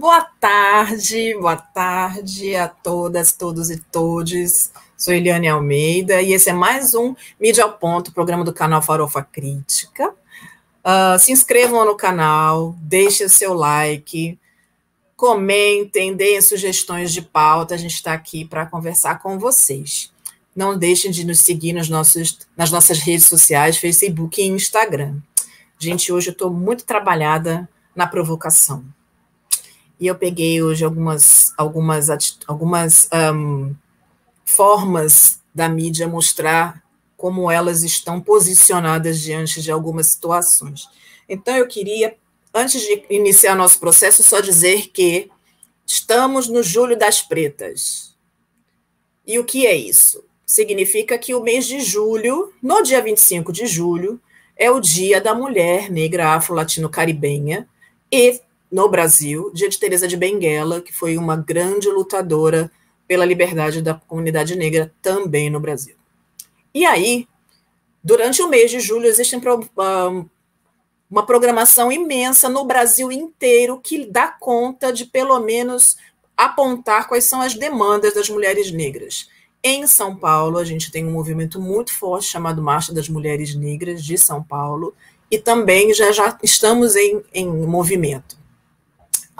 Boa tarde, boa tarde a todas, todos e todes. Sou Eliane Almeida e esse é mais um Mídia ao Ponto, programa do canal Farofa Crítica. Uh, se inscrevam no canal, deixem o seu like, comentem, deem sugestões de pauta. A gente está aqui para conversar com vocês. Não deixem de nos seguir nos nossos, nas nossas redes sociais, Facebook e Instagram. Gente, hoje eu estou muito trabalhada na provocação. E eu peguei hoje algumas, algumas, algumas um, formas da mídia mostrar como elas estão posicionadas diante de algumas situações. Então, eu queria, antes de iniciar nosso processo, só dizer que estamos no Julho das Pretas. E o que é isso? Significa que o mês de julho, no dia 25 de julho, é o Dia da Mulher Negra Afro-Latino-Caribenha e no Brasil, dia de Teresa de Benguela, que foi uma grande lutadora pela liberdade da comunidade negra também no Brasil. E aí, durante o mês de julho, existe uma programação imensa no Brasil inteiro que dá conta de, pelo menos, apontar quais são as demandas das mulheres negras. Em São Paulo, a gente tem um movimento muito forte chamado Marcha das Mulheres Negras de São Paulo, e também já, já estamos em, em movimento.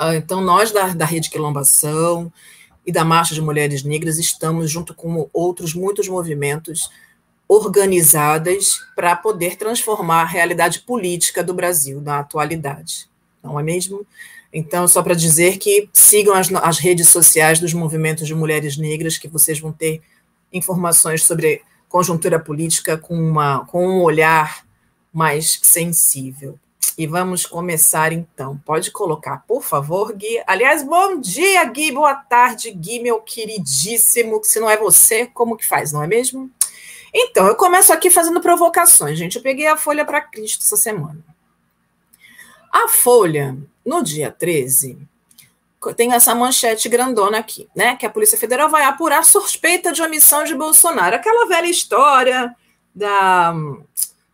Ah, então, nós da, da Rede Quilombação e da Marcha de Mulheres Negras estamos, junto com outros muitos movimentos, organizadas para poder transformar a realidade política do Brasil na atualidade. Não é mesmo? Então, só para dizer que sigam as, as redes sociais dos movimentos de mulheres negras, que vocês vão ter informações sobre conjuntura política com, uma, com um olhar mais sensível. E vamos começar então. Pode colocar, por favor, Gui. Aliás, bom dia, Gui. Boa tarde, Gui, meu queridíssimo. Se não é você, como que faz, não é mesmo? Então, eu começo aqui fazendo provocações, gente. Eu peguei a Folha para Cristo essa semana. A Folha, no dia 13, tem essa manchete grandona aqui, né? Que a Polícia Federal vai apurar suspeita de omissão de Bolsonaro. Aquela velha história da,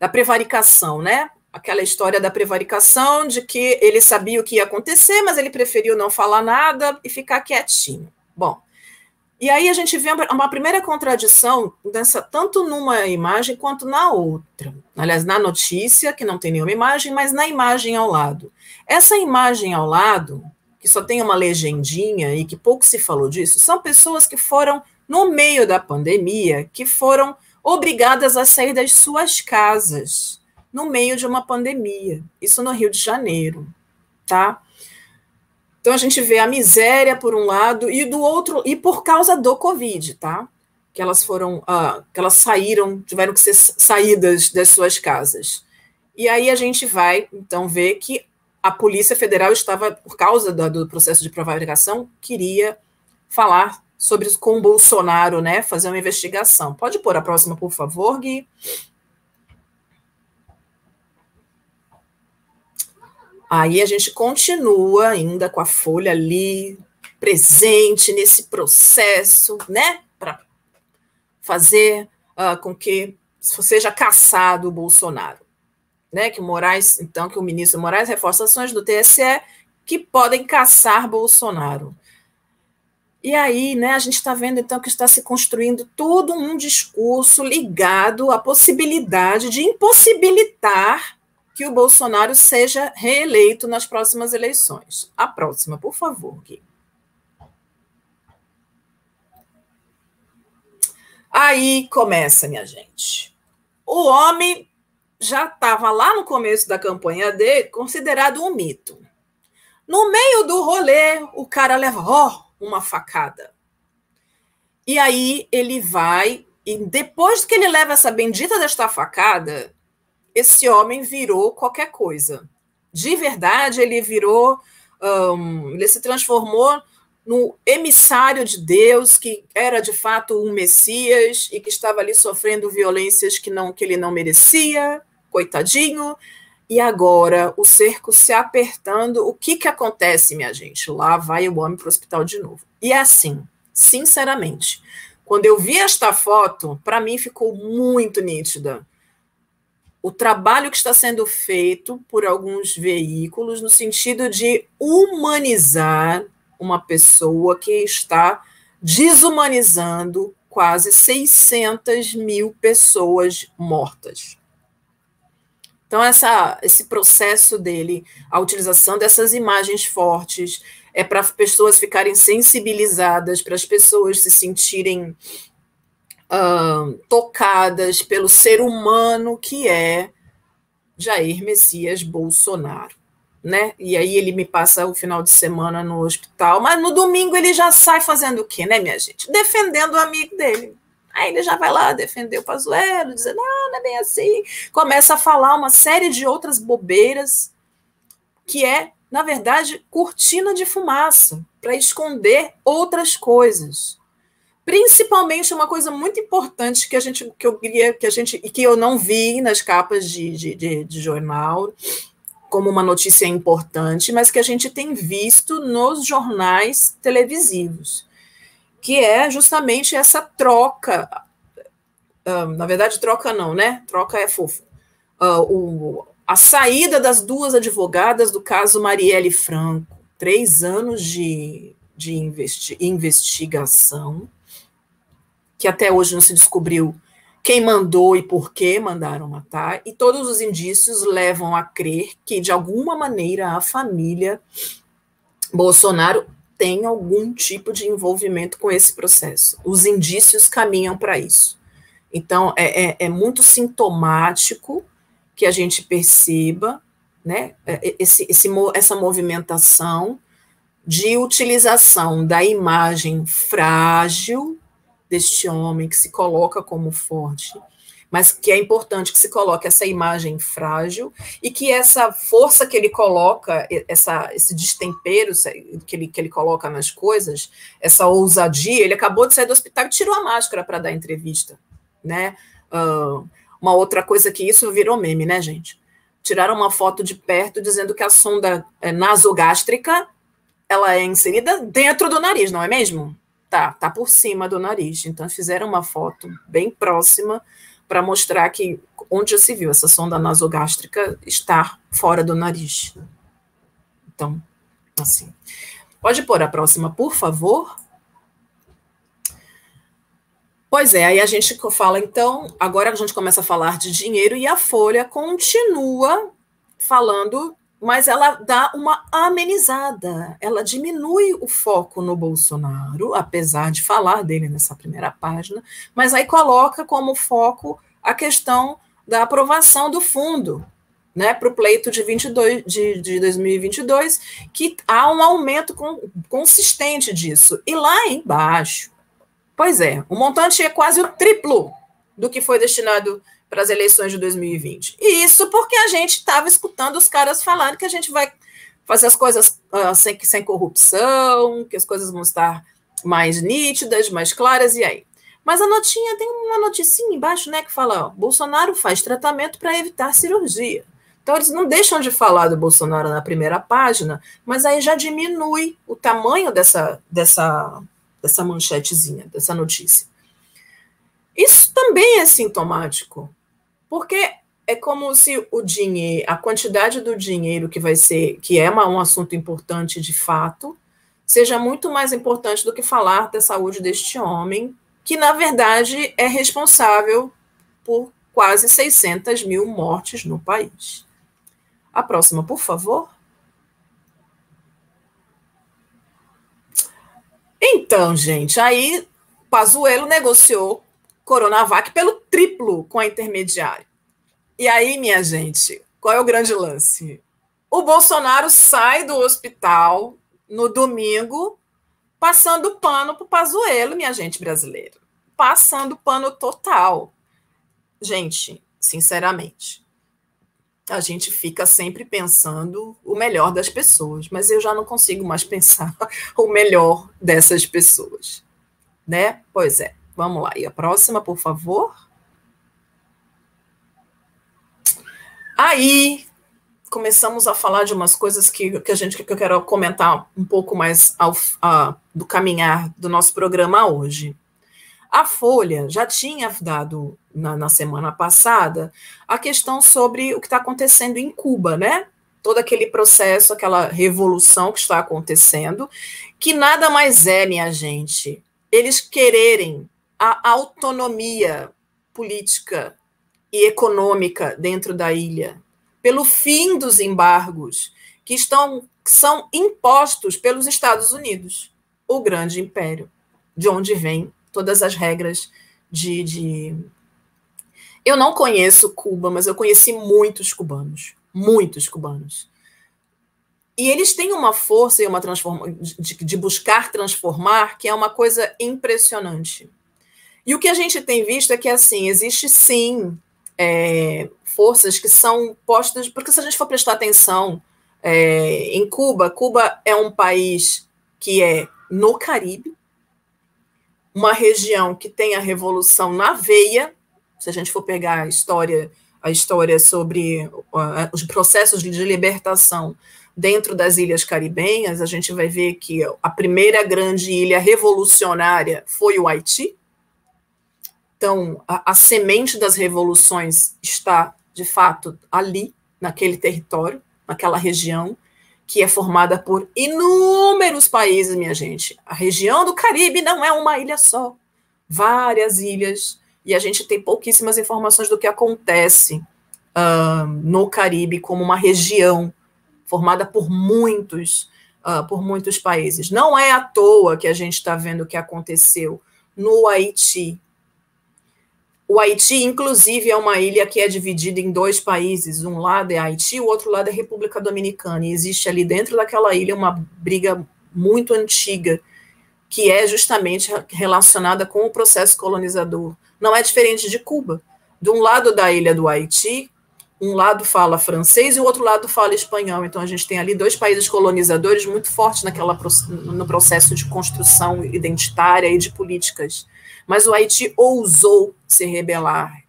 da prevaricação, né? Aquela história da prevaricação, de que ele sabia o que ia acontecer, mas ele preferiu não falar nada e ficar quietinho. Bom, e aí a gente vê uma primeira contradição dessa, tanto numa imagem quanto na outra. Aliás, na notícia, que não tem nenhuma imagem, mas na imagem ao lado. Essa imagem ao lado, que só tem uma legendinha e que pouco se falou disso, são pessoas que foram, no meio da pandemia, que foram obrigadas a sair das suas casas no meio de uma pandemia. Isso no Rio de Janeiro, tá? Então a gente vê a miséria por um lado e do outro e por causa do Covid, tá? Que elas foram, uh, que elas saíram, tiveram que ser saídas das suas casas. E aí a gente vai então ver que a Polícia Federal estava, por causa do, do processo de prevaricação, queria falar sobre com o Bolsonaro, né? Fazer uma investigação. Pode pôr a próxima, por favor, Gui. Aí a gente continua ainda com a Folha ali, presente nesse processo, né, para fazer uh, com que seja caçado o Bolsonaro. Né, que o Moraes, então, que o ministro Moraes reforça ações do TSE que podem caçar Bolsonaro. E aí, né, a gente está vendo então que está se construindo todo um discurso ligado à possibilidade de impossibilitar que o Bolsonaro seja reeleito nas próximas eleições. A próxima, por favor, Gui. Aí começa, minha gente. O homem já estava lá no começo da campanha dele considerado um mito. No meio do rolê, o cara leva ó, uma facada. E aí ele vai, e depois que ele leva essa bendita desta facada, esse homem virou qualquer coisa. De verdade, ele virou, um, ele se transformou no emissário de Deus, que era de fato um Messias e que estava ali sofrendo violências que não que ele não merecia, coitadinho. E agora o cerco se apertando, o que que acontece, minha gente? Lá vai o homem para o hospital de novo. E é assim, sinceramente, quando eu vi esta foto, para mim ficou muito nítida o trabalho que está sendo feito por alguns veículos no sentido de humanizar uma pessoa que está desumanizando quase 600 mil pessoas mortas. Então, essa, esse processo dele, a utilização dessas imagens fortes, é para pessoas ficarem sensibilizadas, para as pessoas se sentirem uh, tocadas pelo ser humano que é Jair Messias Bolsonaro. Né? E aí ele me passa o final de semana no hospital, mas no domingo ele já sai fazendo o quê, né, minha gente? Defendendo o amigo dele. Aí ele já vai lá defender o Pazuello, dizendo, ah, não é bem assim. Começa a falar uma série de outras bobeiras, que é, na verdade, cortina de fumaça, para esconder outras coisas. Principalmente uma coisa muito importante que a gente que eu queria que a gente e que eu não vi nas capas de, de, de, de jornal como uma notícia importante, mas que a gente tem visto nos jornais televisivos, que é justamente essa troca. Uh, na verdade, troca não, né? Troca é fofo. O, a saída das duas advogadas do caso Marielle Franco, três anos de, de investi investigação, que até hoje não se descobriu quem mandou e por que mandaram matar, e todos os indícios levam a crer que, de alguma maneira, a família Bolsonaro tem algum tipo de envolvimento com esse processo. Os indícios caminham para isso. Então, é, é, é, muito sintomático que a gente perceba né, é, esse, esse, essa movimentação de utilização da imagem frágil deste homem que se coloca como forte, mas que é importante que se coloque essa imagem frágil e que essa força que ele coloca, essa, esse destempero que ele, que ele coloca nas coisas, essa ousadia, ele acabou de sair do hospital e tirou a máscara para dar entrevista, né? Uh, uma outra coisa que isso virou meme, né, gente? Tiraram uma foto de perto dizendo que a sonda é, nasogástrica ela é inserida dentro do nariz, não é mesmo? Tá, tá por cima do nariz. Então fizeram uma foto bem próxima para mostrar que onde já se viu essa sonda nasogástrica está fora do nariz. Então, assim. Pode pôr a próxima, por favor? Pois é, aí a gente fala, então, agora a gente começa a falar de dinheiro e a Folha continua falando mas ela dá uma amenizada, ela diminui o foco no Bolsonaro, apesar de falar dele nessa primeira página, mas aí coloca como foco a questão da aprovação do fundo, né, para o pleito de, 22, de, de 2022, que há um aumento com, consistente disso. E lá embaixo, pois é, o montante é quase o triplo do que foi destinado para as eleições de 2020. E isso porque a gente estava escutando os caras falando que a gente vai fazer as coisas uh, sem, sem corrupção, que as coisas vão estar mais nítidas, mais claras, e aí? Mas a notinha tem uma noticinha embaixo, né, que fala: ó, Bolsonaro faz tratamento para evitar cirurgia. Então, eles não deixam de falar do Bolsonaro na primeira página, mas aí já diminui o tamanho dessa, dessa, dessa manchetezinha, dessa notícia. Isso também é sintomático. Porque é como se o dinheiro, a quantidade do dinheiro que vai ser, que é um assunto importante de fato, seja muito mais importante do que falar da saúde deste homem, que na verdade é responsável por quase 600 mil mortes no país. A próxima, por favor. Então, gente, aí Pazuello negociou Coronavac pelo triplo com a intermediária. E aí, minha gente, qual é o grande lance? O Bolsonaro sai do hospital no domingo passando pano para o Pazuello, minha gente brasileira. Passando pano total. Gente, sinceramente, a gente fica sempre pensando o melhor das pessoas, mas eu já não consigo mais pensar o melhor dessas pessoas, né? Pois é. Vamos lá. E a próxima, por favor. Aí começamos a falar de umas coisas que, que a gente que eu quero comentar um pouco mais ao, do caminhar do nosso programa hoje. A Folha já tinha dado na, na semana passada a questão sobre o que está acontecendo em Cuba, né? Todo aquele processo, aquela revolução que está acontecendo, que nada mais é, minha gente, eles quererem a autonomia política e econômica dentro da ilha, pelo fim dos embargos que estão que são impostos pelos Estados Unidos, o grande império, de onde vêm todas as regras de, de... Eu não conheço Cuba, mas eu conheci muitos cubanos, muitos cubanos. E eles têm uma força e uma transforma de, de buscar transformar que é uma coisa impressionante. E o que a gente tem visto é que assim existe sim é, forças que são postas, porque se a gente for prestar atenção é, em Cuba, Cuba é um país que é no Caribe, uma região que tem a revolução na veia. Se a gente for pegar a história, a história sobre uh, os processos de libertação dentro das ilhas caribenhas, a gente vai ver que a primeira grande ilha revolucionária foi o Haiti. Então, a, a semente das revoluções está, de fato, ali, naquele território, naquela região que é formada por inúmeros países, minha gente. A região do Caribe não é uma ilha só, várias ilhas, e a gente tem pouquíssimas informações do que acontece uh, no Caribe como uma região formada por muitos, uh, por muitos países. Não é à toa que a gente está vendo o que aconteceu no Haiti, o Haiti, inclusive, é uma ilha que é dividida em dois países. Um lado é Haiti, o outro lado é República Dominicana. E existe ali dentro daquela ilha uma briga muito antiga, que é justamente relacionada com o processo colonizador. Não é diferente de Cuba. De um lado da ilha do Haiti, um lado fala francês e o outro lado fala espanhol. Então a gente tem ali dois países colonizadores muito fortes naquela, no processo de construção identitária e de políticas mas o Haiti ousou se rebelar.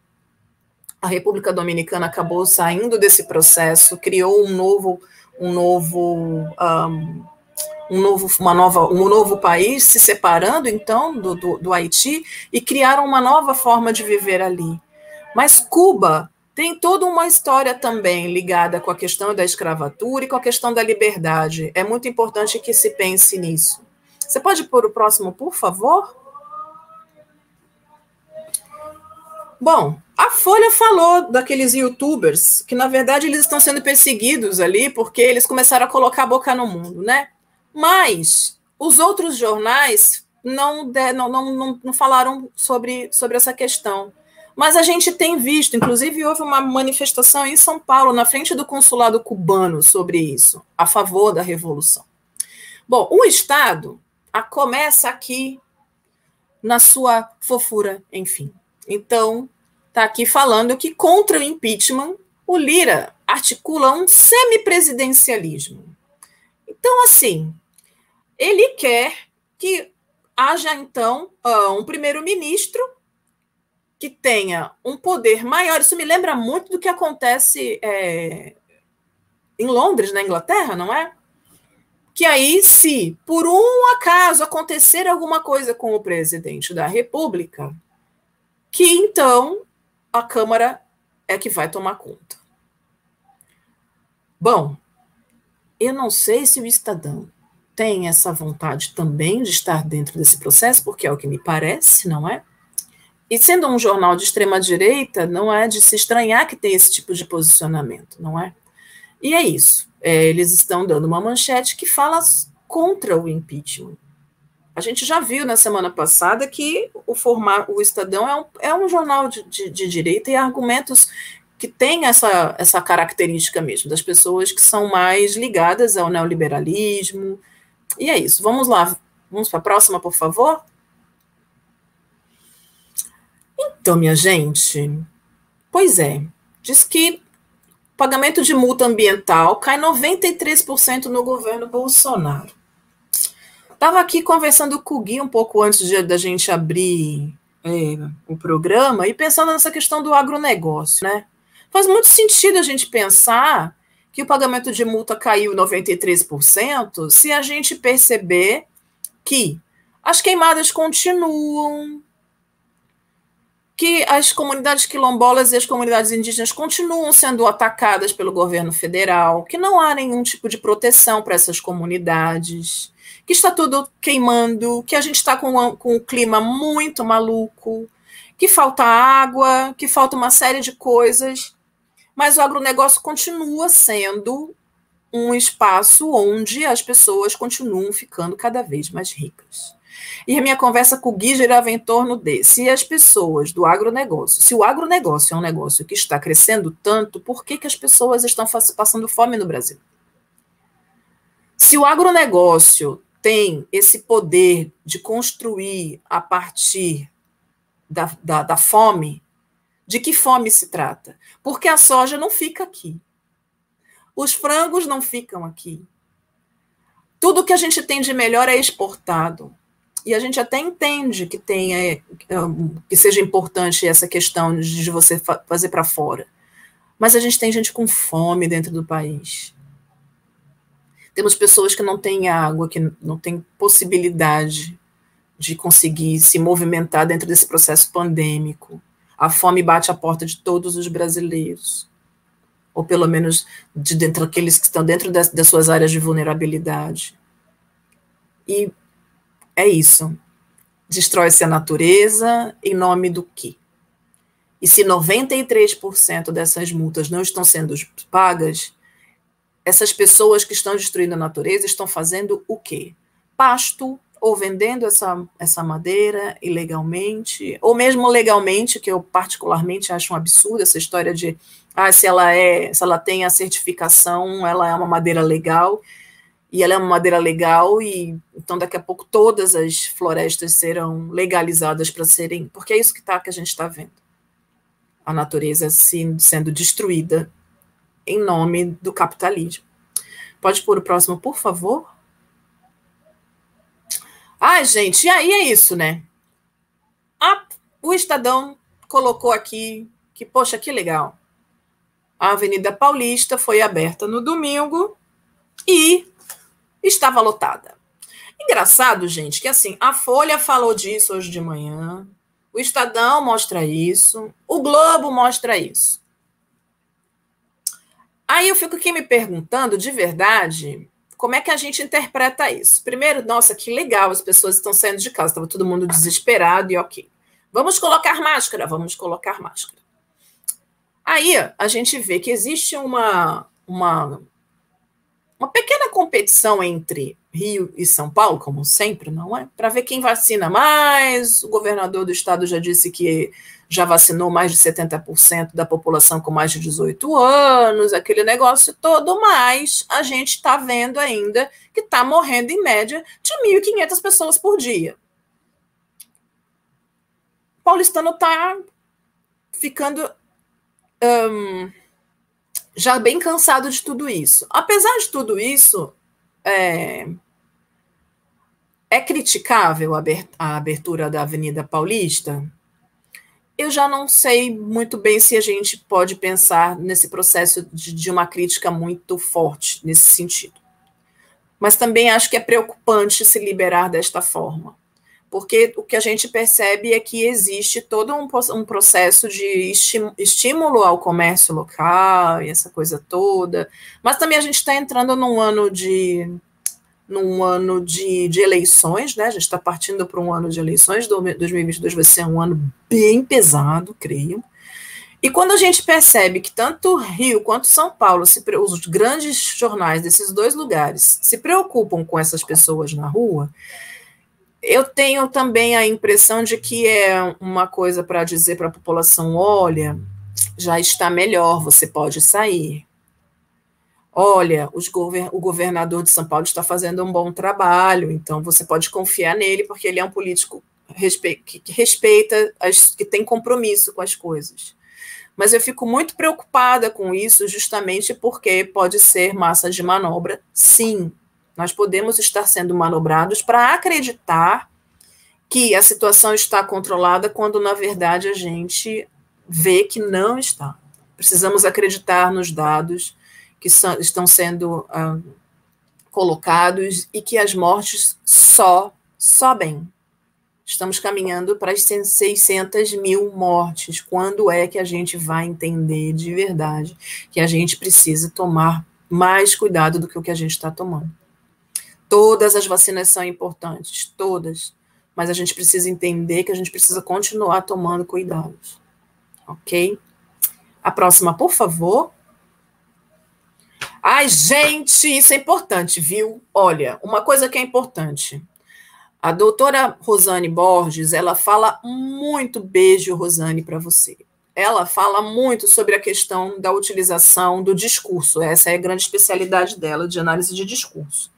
A República Dominicana acabou saindo desse processo, criou um novo, um novo, um, novo, uma nova, um novo país, se separando então do, do, do Haiti e criaram uma nova forma de viver ali. Mas Cuba tem toda uma história também ligada com a questão da escravatura e com a questão da liberdade. É muito importante que se pense nisso. Você pode pôr o próximo, por favor? Bom, a Folha falou daqueles youtubers que, na verdade, eles estão sendo perseguidos ali porque eles começaram a colocar a boca no mundo, né? Mas os outros jornais não, não, não, não falaram sobre, sobre essa questão. Mas a gente tem visto, inclusive houve uma manifestação em São Paulo, na frente do consulado cubano, sobre isso, a favor da revolução. Bom, o Estado a, começa aqui na sua fofura, enfim. Então, está aqui falando que contra o impeachment, o Lira articula um semipresidencialismo. Então, assim, ele quer que haja, então, um primeiro-ministro que tenha um poder maior. Isso me lembra muito do que acontece é, em Londres, na Inglaterra, não é? Que aí, se por um acaso acontecer alguma coisa com o presidente da República, que então a Câmara é que vai tomar conta. Bom, eu não sei se o Estadão tem essa vontade também de estar dentro desse processo, porque é o que me parece, não é? E sendo um jornal de extrema direita, não é de se estranhar que tem esse tipo de posicionamento, não é? E é isso. É, eles estão dando uma manchete que fala contra o impeachment. A gente já viu na semana passada que o, formar, o Estadão é um, é um jornal de, de, de direita e argumentos que têm essa, essa característica mesmo, das pessoas que são mais ligadas ao neoliberalismo. E é isso. Vamos lá. Vamos para a próxima, por favor? Então, minha gente, pois é, diz que pagamento de multa ambiental cai 93% no governo Bolsonaro. Estava aqui conversando com o Gui um pouco antes de, da gente abrir é, o programa e pensando nessa questão do agronegócio, né? Faz muito sentido a gente pensar que o pagamento de multa caiu 93% se a gente perceber que as queimadas continuam, que as comunidades quilombolas e as comunidades indígenas continuam sendo atacadas pelo governo federal, que não há nenhum tipo de proteção para essas comunidades, que está tudo queimando, que a gente está com, com um clima muito maluco, que falta água, que falta uma série de coisas, mas o agronegócio continua sendo um espaço onde as pessoas continuam ficando cada vez mais ricas. E a minha conversa com o Gui girava em torno de se as pessoas do agronegócio, se o agronegócio é um negócio que está crescendo tanto, por que, que as pessoas estão passando fome no Brasil? Se o agronegócio tem esse poder de construir a partir da, da, da fome, de que fome se trata? Porque a soja não fica aqui. Os frangos não ficam aqui. Tudo que a gente tem de melhor é exportado e a gente até entende que tenha que seja importante essa questão de você fazer para fora. Mas a gente tem gente com fome dentro do país. Temos pessoas que não têm água, que não têm possibilidade de conseguir se movimentar dentro desse processo pandêmico. A fome bate a porta de todos os brasileiros, ou pelo menos de dentro daqueles que estão dentro das, das suas áreas de vulnerabilidade. E é isso. Destrói-se a natureza em nome do quê? E se 93% dessas multas não estão sendo pagas, essas pessoas que estão destruindo a natureza estão fazendo o quê? Pasto, ou vendendo essa, essa madeira ilegalmente, ou mesmo legalmente, que eu particularmente acho um absurdo essa história de ah, se ela é, se ela tem a certificação, ela é uma madeira legal e ela é uma madeira legal, e então daqui a pouco todas as florestas serão legalizadas para serem. Porque é isso que, tá, que a gente está vendo. A natureza se, sendo destruída em nome do capitalismo. Pode pôr o próximo, por favor? Ai, gente, e aí é isso, né? O Estadão colocou aqui que, poxa, que legal. A Avenida Paulista foi aberta no domingo e estava lotada. Engraçado, gente, que assim, a Folha falou disso hoje de manhã, o Estadão mostra isso, o Globo mostra isso. Aí eu fico aqui me perguntando, de verdade, como é que a gente interpreta isso? Primeiro, nossa, que legal, as pessoas estão saindo de casa, estava todo mundo desesperado e ok. Vamos colocar máscara, vamos colocar máscara. Aí a gente vê que existe uma, uma uma pequena competição entre Rio e São Paulo, como sempre, não é? Para ver quem vacina mais. O governador do estado já disse que já vacinou mais de 70% da população com mais de 18 anos, aquele negócio todo, mas a gente está vendo ainda que está morrendo em média de 1.500 pessoas por dia. O paulistano está ficando. Um, já bem cansado de tudo isso. Apesar de tudo isso, é, é criticável a abertura da Avenida Paulista? Eu já não sei muito bem se a gente pode pensar nesse processo de, de uma crítica muito forte nesse sentido. Mas também acho que é preocupante se liberar desta forma porque o que a gente percebe é que existe todo um, um processo de estímulo ao comércio local e essa coisa toda, mas também a gente está entrando num ano de num ano de, de eleições, né? A gente está partindo para um ano de eleições, 2022 vai ser um ano bem pesado, creio. E quando a gente percebe que tanto Rio quanto São Paulo, se, os grandes jornais desses dois lugares, se preocupam com essas pessoas na rua, eu tenho também a impressão de que é uma coisa para dizer para a população: olha, já está melhor, você pode sair. Olha, govern o governador de São Paulo está fazendo um bom trabalho, então você pode confiar nele, porque ele é um político respe que respeita, as, que tem compromisso com as coisas. Mas eu fico muito preocupada com isso, justamente porque pode ser massa de manobra, sim, nós podemos estar sendo manobrados para acreditar que a situação está controlada quando, na verdade, a gente vê que não está. Precisamos acreditar nos dados que são, estão sendo ah, colocados e que as mortes só sobem. Estamos caminhando para as 600 mil mortes. Quando é que a gente vai entender de verdade que a gente precisa tomar mais cuidado do que o que a gente está tomando? Todas as vacinas são importantes, todas. Mas a gente precisa entender que a gente precisa continuar tomando cuidados. Ok? A próxima, por favor. Ai, gente, isso é importante, viu? Olha, uma coisa que é importante. A doutora Rosane Borges, ela fala muito, beijo, Rosane, para você. Ela fala muito sobre a questão da utilização do discurso. Essa é a grande especialidade dela, de análise de discurso.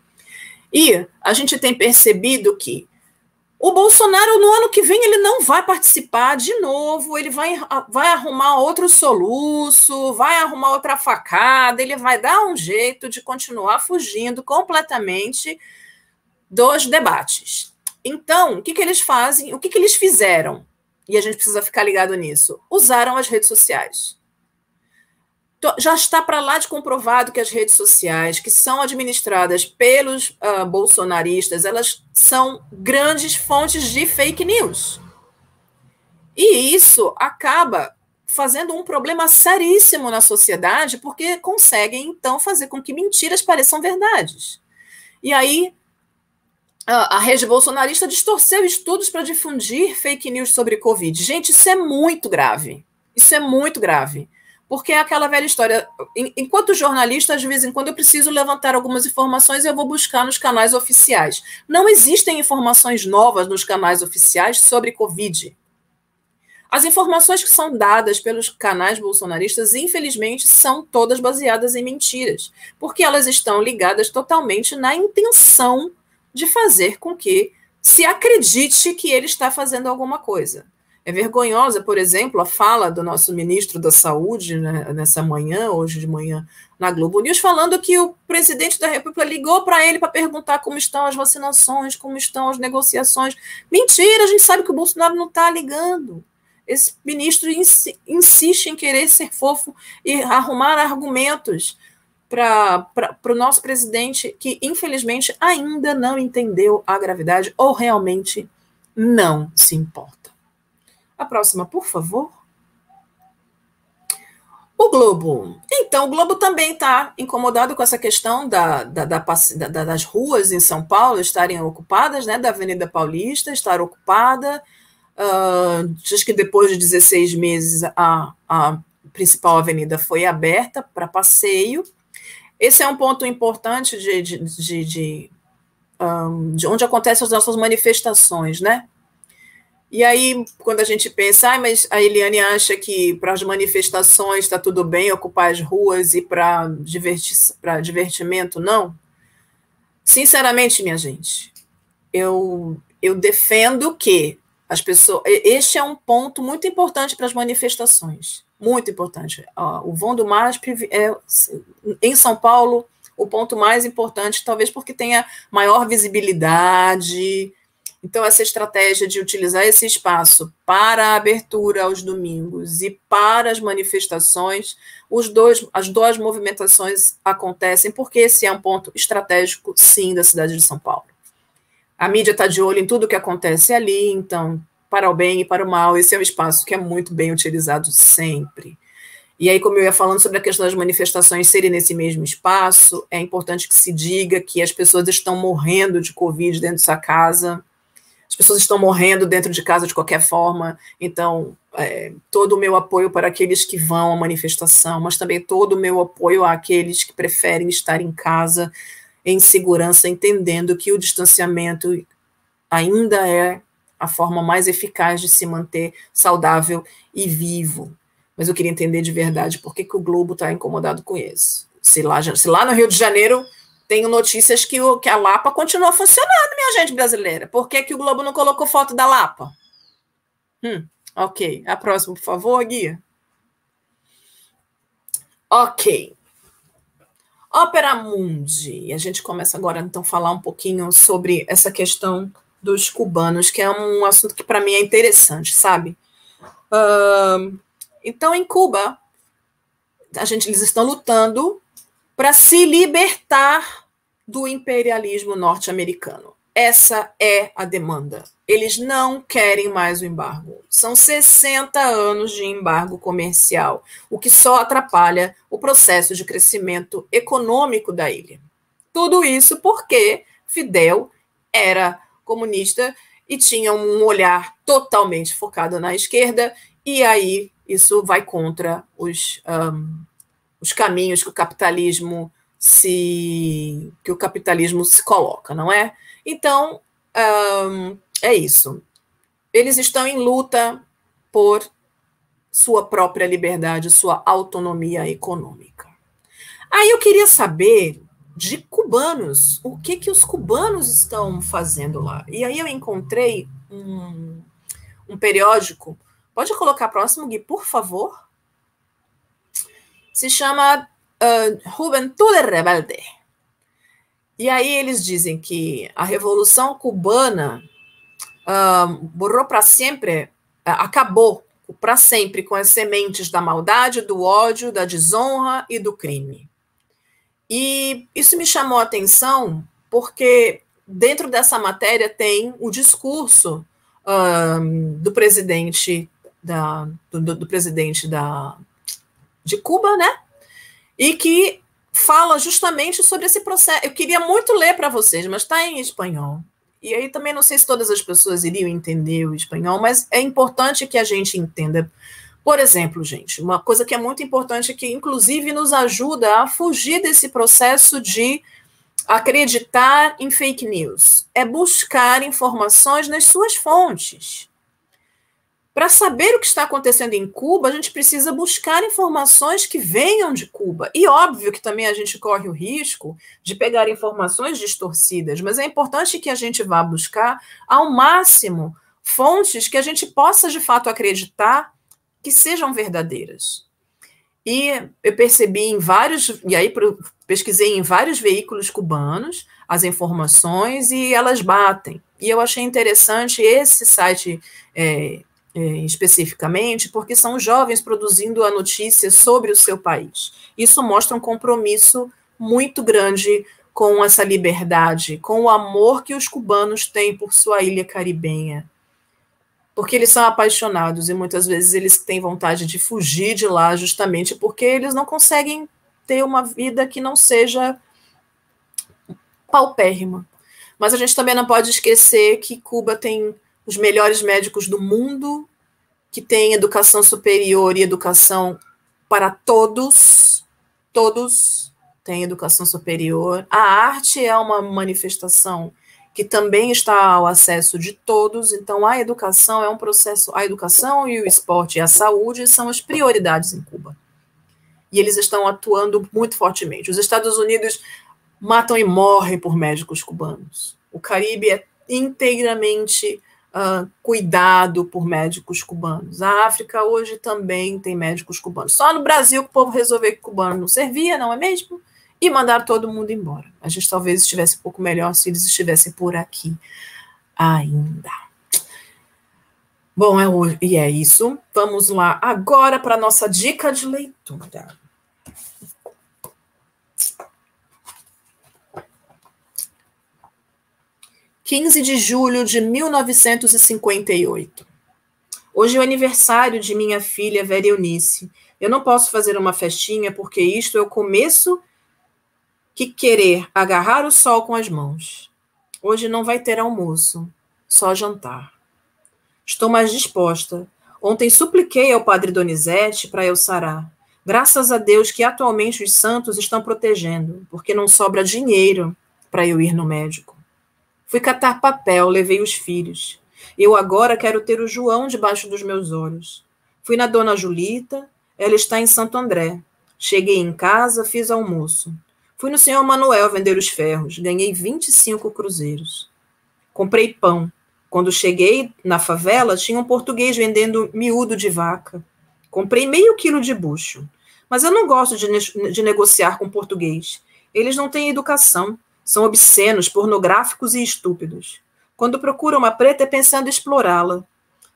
E a gente tem percebido que o Bolsonaro, no ano que vem, ele não vai participar de novo, ele vai, vai arrumar outro soluço, vai arrumar outra facada, ele vai dar um jeito de continuar fugindo completamente dos debates. Então, o que, que eles fazem? O que, que eles fizeram? E a gente precisa ficar ligado nisso. Usaram as redes sociais já está para lá de comprovado que as redes sociais, que são administradas pelos uh, bolsonaristas, elas são grandes fontes de fake news. E isso acaba fazendo um problema seríssimo na sociedade, porque conseguem, então, fazer com que mentiras pareçam verdades. E aí, a, rede bolsonarista distorceu estudos para difundir fake news sobre Covid. Gente, isso é muito grave. Isso é muito grave porque é aquela velha história. Enquanto jornalista, de vez em quando eu preciso levantar algumas informações e eu vou buscar nos canais oficiais. Não existem informações novas nos canais oficiais sobre Covid. As informações que são dadas pelos canais bolsonaristas, infelizmente, são todas baseadas em mentiras, porque elas estão ligadas totalmente na intenção de fazer com que se acredite que ele está fazendo alguma coisa. É vergonhosa, por exemplo, a fala do nosso ministro da Saúde né, nessa manhã, hoje de manhã, na Globo News, falando que o presidente da República ligou para ele para perguntar como estão as vacinações, como estão as negociações. Mentira, a gente sabe que o Bolsonaro não está ligando. Esse ministro insiste em querer ser fofo e arrumar argumentos para o nosso presidente, que infelizmente ainda não entendeu a gravidade ou realmente não se importa. A próxima, por favor. O Globo. Então, o Globo também está incomodado com essa questão da, da, da, da, das ruas em São Paulo estarem ocupadas, né? Da Avenida Paulista estar ocupada. Uh, diz que depois de 16 meses a, a principal avenida foi aberta para passeio. Esse é um ponto importante de, de, de, de, um, de onde acontecem as nossas manifestações, né? E aí, quando a gente pensa, ah, mas a Eliane acha que para as manifestações está tudo bem ocupar as ruas e para diverti divertimento, não? Sinceramente, minha gente, eu, eu defendo que as pessoas. Este é um ponto muito importante para as manifestações. Muito importante. O vão do MASP é, em São Paulo, o ponto mais importante, talvez porque tenha maior visibilidade então, essa estratégia de utilizar esse espaço para a abertura aos domingos e para as manifestações, os dois, as duas movimentações acontecem porque esse é um ponto estratégico, sim, da cidade de São Paulo. A mídia está de olho em tudo que acontece ali, então, para o bem e para o mal, esse é um espaço que é muito bem utilizado sempre. E aí, como eu ia falando sobre a questão das manifestações serem nesse mesmo espaço, é importante que se diga que as pessoas estão morrendo de Covid dentro dessa casa, as pessoas estão morrendo dentro de casa de qualquer forma, então é, todo o meu apoio para aqueles que vão à manifestação, mas também todo o meu apoio àqueles que preferem estar em casa em segurança, entendendo que o distanciamento ainda é a forma mais eficaz de se manter saudável e vivo. Mas eu queria entender de verdade por que, que o Globo está incomodado com isso. Se lá, se lá no Rio de Janeiro tenho notícias que, o, que a Lapa continua funcionando, minha gente brasileira. Por que, que o Globo não colocou foto da Lapa? Hum, ok. A próxima, por favor, Guia. Ok. Ópera Mundi. A gente começa agora, então, a falar um pouquinho sobre essa questão dos cubanos, que é um assunto que para mim é interessante, sabe? Uh, então, em Cuba, a gente, eles estão lutando para se libertar do imperialismo norte-americano. essa é a demanda. Eles não querem mais o embargo. São 60 anos de embargo comercial, o que só atrapalha o processo de crescimento econômico da ilha. Tudo isso porque Fidel era comunista e tinha um olhar totalmente focado na esquerda, e aí isso vai contra os, um, os caminhos que o capitalismo se que o capitalismo se coloca, não é? Então um, é isso. Eles estão em luta por sua própria liberdade, sua autonomia econômica. Aí eu queria saber de cubanos. O que que os cubanos estão fazendo lá? E aí eu encontrei um, um periódico. Pode colocar próximo, Gui, por favor? Se chama uh, Juventude Rebelde. E aí eles dizem que a Revolução Cubana uh, borrou para sempre, uh, acabou para sempre com as sementes da maldade, do ódio, da desonra e do crime. E isso me chamou a atenção porque dentro dessa matéria tem o discurso do presidente da, do, do, presidente da, de Cuba, né? E que fala justamente sobre esse processo. Eu queria muito ler para vocês, mas está em espanhol. E aí também não sei se todas as pessoas iriam entender o espanhol, mas é importante que a gente entenda por exemplo, gente, uma coisa que é muito importante que, inclusive, nos ajuda a fugir desse processo de acreditar em fake news é buscar informações nas suas fontes. Para saber o que está acontecendo em Cuba, a gente precisa buscar informações que venham de Cuba. E óbvio que também a gente corre o risco de pegar informações distorcidas, mas é importante que a gente vá buscar ao máximo fontes que a gente possa de fato acreditar que sejam verdadeiras. E eu percebi em vários, e aí pesquisei em vários veículos cubanos as informações e elas batem. E eu achei interessante esse site é, especificamente, porque são jovens produzindo a notícia sobre o seu país. Isso mostra um compromisso muito grande com essa liberdade, com o amor que os cubanos têm por sua ilha caribenha porque eles são apaixonados e muitas vezes eles têm vontade de fugir de lá justamente porque eles não conseguem ter uma vida que não seja paupérrima. Mas a gente também não pode esquecer que Cuba tem os melhores médicos do mundo, que tem educação superior e educação para todos, todos têm educação superior. A arte é uma manifestação que também está ao acesso de todos. Então, a educação é um processo, a educação e o esporte e a saúde são as prioridades em Cuba. E eles estão atuando muito fortemente. Os Estados Unidos matam e morrem por médicos cubanos. O Caribe é inteiramente uh, cuidado por médicos cubanos. A África hoje também tem médicos cubanos. Só no Brasil que o povo resolveu que cubano não servia, não é mesmo? e mandar todo mundo embora. A gente talvez estivesse um pouco melhor se eles estivessem por aqui ainda. Bom, é, e é isso. Vamos lá agora para a nossa dica de leitura. Quinze de julho de 1958. Hoje é o aniversário de minha filha Vera Eunice. Eu não posso fazer uma festinha porque isto é o começo que querer agarrar o sol com as mãos. Hoje não vai ter almoço, só jantar. Estou mais disposta. Ontem supliquei ao padre Donizete para eu sarar. Graças a Deus que atualmente os santos estão protegendo, porque não sobra dinheiro para eu ir no médico. Fui catar papel, levei os filhos. Eu agora quero ter o João debaixo dos meus olhos. Fui na dona Julita, ela está em Santo André. Cheguei em casa, fiz almoço. Fui no senhor Manuel vender os ferros, ganhei 25 cruzeiros. Comprei pão. Quando cheguei na favela, tinha um português vendendo miúdo de vaca. Comprei meio quilo de bucho. Mas eu não gosto de, ne de negociar com português. Eles não têm educação, são obscenos, pornográficos e estúpidos. Quando procuram uma preta é pensando explorá-la.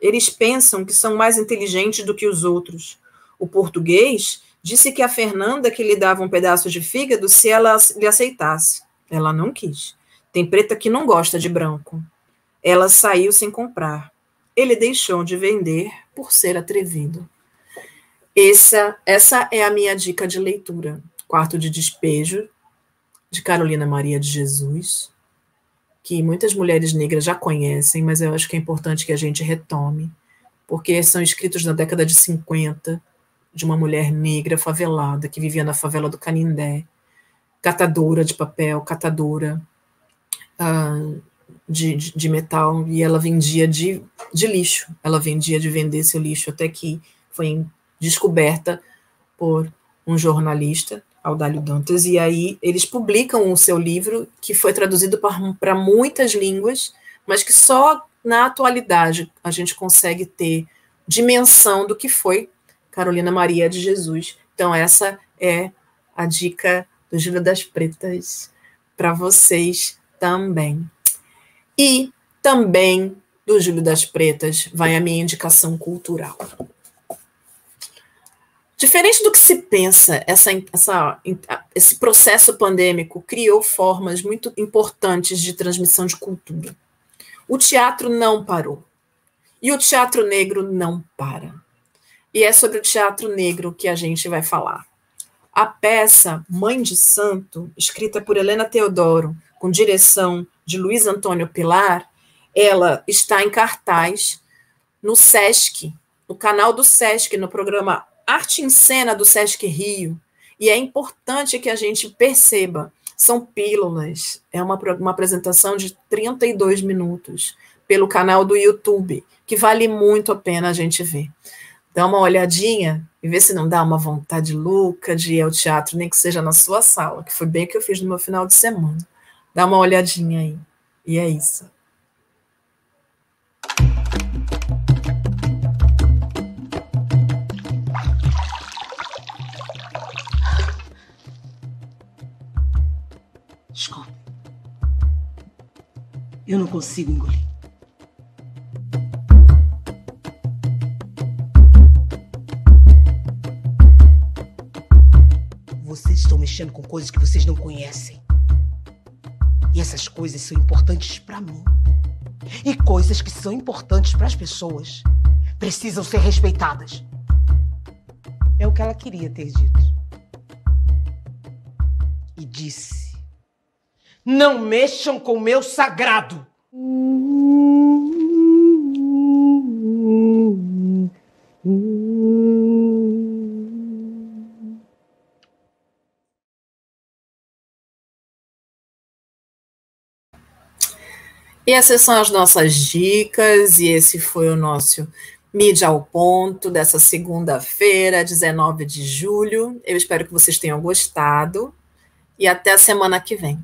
Eles pensam que são mais inteligentes do que os outros. O português Disse que a Fernanda que lhe dava um pedaço de fígado se ela lhe aceitasse. Ela não quis. Tem preta que não gosta de branco. Ela saiu sem comprar. Ele deixou de vender por ser atrevido. Essa, essa é a minha dica de leitura. Quarto de Despejo, de Carolina Maria de Jesus, que muitas mulheres negras já conhecem, mas eu acho que é importante que a gente retome, porque são escritos na década de 50, de uma mulher negra favelada que vivia na favela do Canindé, catadora de papel, catadora uh, de, de, de, metal, e ela vendia de, de lixo, ela vendia de vender seu lixo, até que foi descoberta por um jornalista, Audálio Dantas, e aí eles publicam o seu livro, que foi traduzido para muitas línguas, mas que só na atualidade a gente consegue ter dimensão do que foi Carolina Maria de Jesus. Então, essa é a dica do Júlio das Pretas para vocês também. E também do Júlio das Pretas vai a minha indicação cultural. Diferente do que se pensa, essa, essa, esse processo pandêmico criou formas muito importantes de transmissão de cultura. O teatro não parou. E o teatro negro não para e é sobre o teatro negro que a gente vai falar. A peça Mãe de Santo, escrita por Helena Teodoro, com direção de Luiz Antônio Pilar, ela está em cartaz no SESC, no canal do SESC, no programa Arte em Cena do SESC Rio. E é importante que a gente perceba, são pílulas, é uma, uma apresentação de 32 minutos pelo canal do YouTube, que vale muito a pena a gente ver dá uma olhadinha e vê se não dá uma vontade louca de ir ao teatro, nem que seja na sua sala, que foi bem que eu fiz no meu final de semana. Dá uma olhadinha aí. E é isso. Eu não consigo engolir. mexendo com coisas que vocês não conhecem. E essas coisas são importantes para mim. E coisas que são importantes para as pessoas precisam ser respeitadas. É o que ela queria ter dito. E disse: Não mexam com o meu sagrado. E essas são as nossas dicas, e esse foi o nosso Mídia ao Ponto dessa segunda-feira, 19 de julho. Eu espero que vocês tenham gostado e até a semana que vem.